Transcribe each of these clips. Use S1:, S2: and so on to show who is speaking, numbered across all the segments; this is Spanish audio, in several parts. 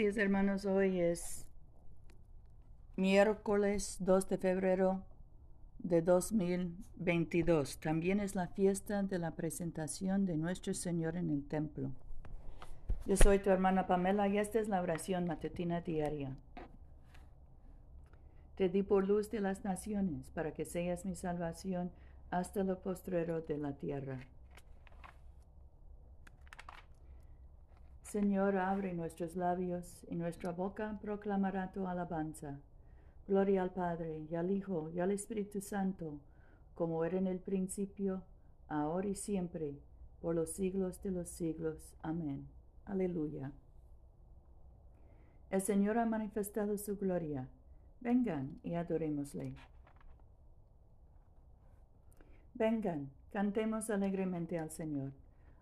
S1: hermanos. Hoy es miércoles 2 de febrero de 2022. También es la fiesta de la presentación de nuestro Señor en el templo. Yo soy tu hermana Pamela y esta es la oración matutina diaria. Te di por luz de las naciones para que seas mi salvación hasta lo postrero de la tierra. Señor, abre nuestros labios y nuestra boca proclamará tu alabanza. Gloria al Padre, y al Hijo, y al Espíritu Santo, como era en el principio, ahora y siempre, por los siglos de los siglos. Amén. Aleluya. El Señor ha manifestado su gloria. Vengan y adorémosle. Vengan, cantemos alegremente al Señor.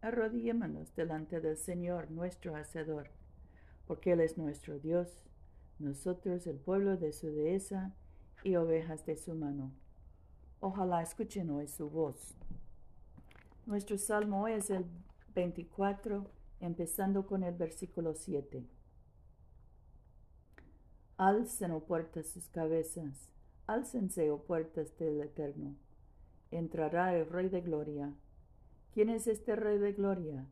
S1: arrodillémonos delante del Señor nuestro Hacedor, porque Él es nuestro Dios, nosotros el pueblo de su dehesa y ovejas de su mano. Ojalá escuchen hoy su voz. Nuestro salmo es el 24, empezando con el versículo 7. Alcen, o oh puertas, sus cabezas, álcense, o oh puertas del Eterno. Entrará el Rey de Gloria ¿Quién es este Rey de Gloria?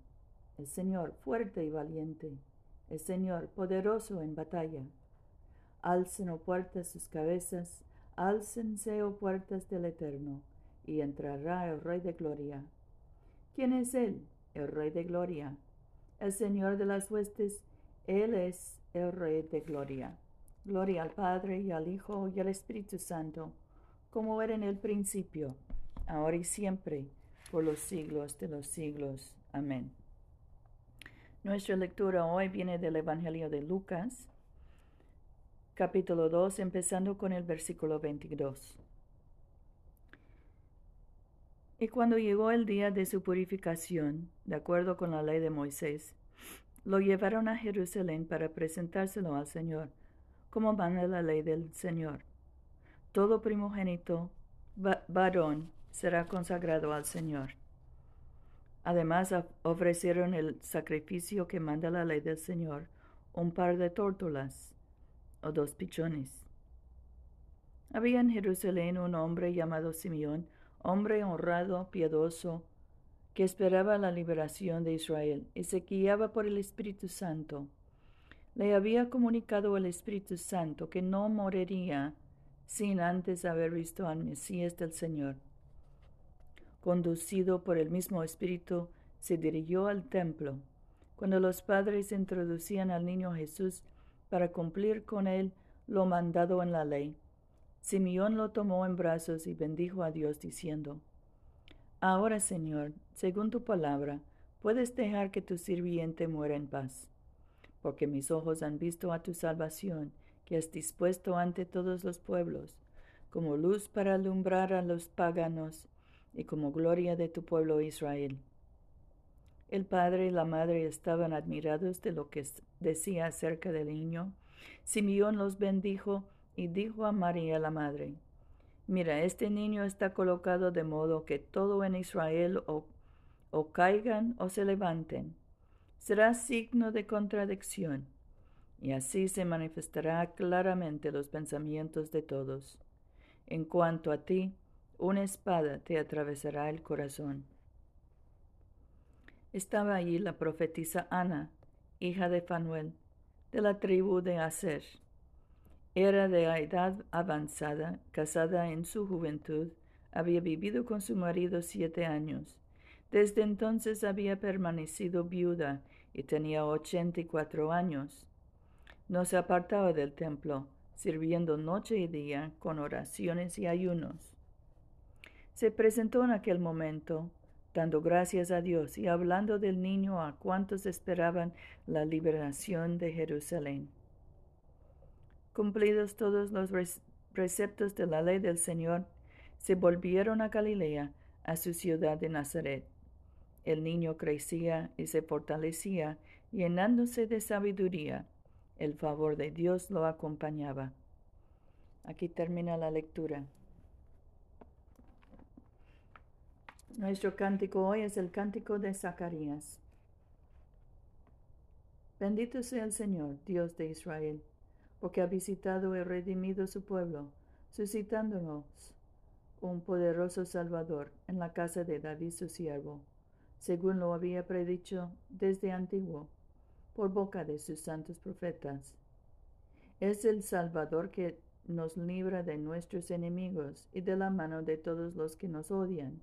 S1: El Señor fuerte y valiente, el Señor poderoso en batalla. Alcen, o oh puertas, sus cabezas, álcense, o oh puertas del Eterno, y entrará el Rey de Gloria. ¿Quién es Él? El Rey de Gloria. El Señor de las huestes, Él es el Rey de Gloria. Gloria al Padre y al Hijo y al Espíritu Santo, como era en el principio, ahora y siempre, por los siglos de los siglos. Amén. Nuestra lectura hoy viene del Evangelio de Lucas, capítulo 2, empezando con el versículo 22. Y cuando llegó el día de su purificación, de acuerdo con la ley de Moisés, lo llevaron a Jerusalén para presentárselo al Señor, como manda la ley del Señor. Todo primogénito varón será consagrado al Señor. Además ofrecieron el sacrificio que manda la ley del Señor, un par de tórtolas o dos pichones. Había en Jerusalén un hombre llamado Simeón, hombre honrado, piadoso, que esperaba la liberación de Israel y se guiaba por el Espíritu Santo. Le había comunicado el Espíritu Santo que no moriría sin antes haber visto al Mesías del Señor conducido por el mismo Espíritu, se dirigió al templo. Cuando los padres introducían al niño Jesús para cumplir con él lo mandado en la ley, Simeón lo tomó en brazos y bendijo a Dios diciendo, Ahora, Señor, según tu palabra, puedes dejar que tu sirviente muera en paz, porque mis ojos han visto a tu salvación, que has dispuesto ante todos los pueblos, como luz para alumbrar a los paganos y como gloria de tu pueblo Israel. El padre y la madre estaban admirados de lo que decía acerca del niño. Simeón los bendijo y dijo a María la madre, Mira, este niño está colocado de modo que todo en Israel o, o caigan o se levanten. Será signo de contradicción, y así se manifestará claramente los pensamientos de todos. En cuanto a ti, una espada te atravesará el corazón. Estaba allí la profetisa Ana, hija de Fanuel, de la tribu de Aser. Era de edad avanzada, casada en su juventud, había vivido con su marido siete años. Desde entonces había permanecido viuda y tenía ochenta y cuatro años. No se apartaba del templo, sirviendo noche y día con oraciones y ayunos se presentó en aquel momento, dando gracias a Dios y hablando del niño a cuantos esperaban la liberación de Jerusalén. Cumplidos todos los preceptos de la ley del Señor, se volvieron a Galilea, a su ciudad de Nazaret. El niño crecía y se fortalecía, llenándose de sabiduría. El favor de Dios lo acompañaba. Aquí termina la lectura. Nuestro cántico hoy es el cántico de Zacarías. Bendito sea el Señor, Dios de Israel, porque ha visitado y redimido su pueblo, suscitándonos un poderoso Salvador en la casa de David su siervo, según lo había predicho desde antiguo, por boca de sus santos profetas. Es el Salvador que nos libra de nuestros enemigos y de la mano de todos los que nos odian,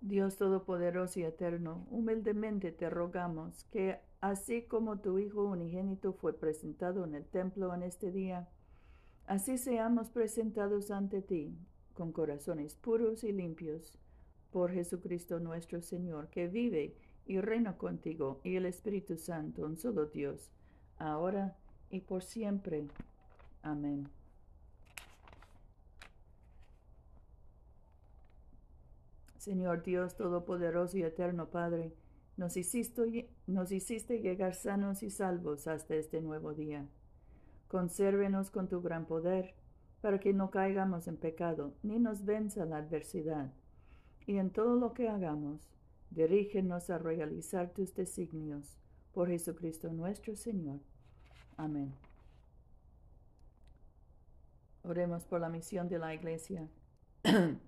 S1: Dios Todopoderoso y Eterno, humildemente te rogamos que, así como tu Hijo unigénito fue presentado en el templo en este día, así seamos presentados ante ti, con corazones puros y limpios, por Jesucristo nuestro Señor, que vive y reina contigo y el Espíritu Santo, un solo Dios, ahora y por siempre. Amén. Señor Dios Todopoderoso y Eterno Padre, nos hiciste, nos hiciste llegar sanos y salvos hasta este nuevo día. Consérvenos con tu gran poder, para que no caigamos en pecado, ni nos venza la adversidad. Y en todo lo que hagamos, dirígenos a realizar tus designios, por Jesucristo nuestro Señor. Amén. Oremos por la misión de la Iglesia.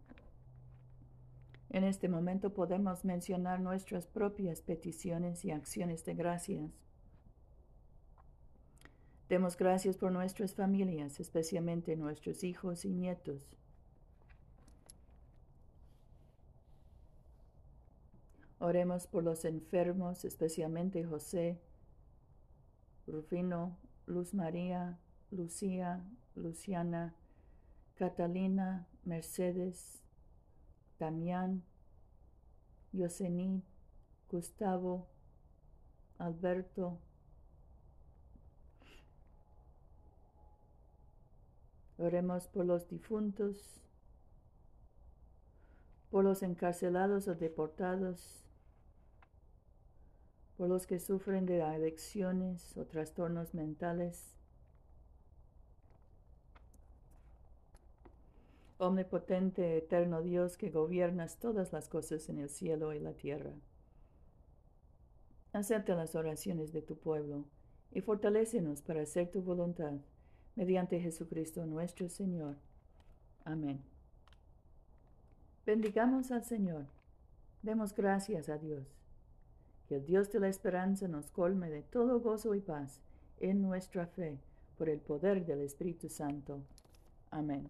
S1: En este momento podemos mencionar nuestras propias peticiones y acciones de gracias. Demos gracias por nuestras familias, especialmente nuestros hijos y nietos. Oremos por los enfermos, especialmente José, Rufino, Luz María, Lucía, Luciana, Catalina, Mercedes, Damián, Yosenit, Gustavo, Alberto, Oremos por los difuntos, por los encarcelados o deportados, por los que sufren de adicciones o trastornos mentales, Omnipotente, eterno Dios que gobiernas todas las cosas en el cielo y la tierra. Acepta las oraciones de tu pueblo y fortalécenos para hacer tu voluntad, mediante Jesucristo nuestro Señor. Amén. Bendigamos al Señor. Demos gracias a Dios. Que el Dios de la esperanza nos colme de todo gozo y paz en nuestra fe, por el poder del Espíritu Santo. Amén.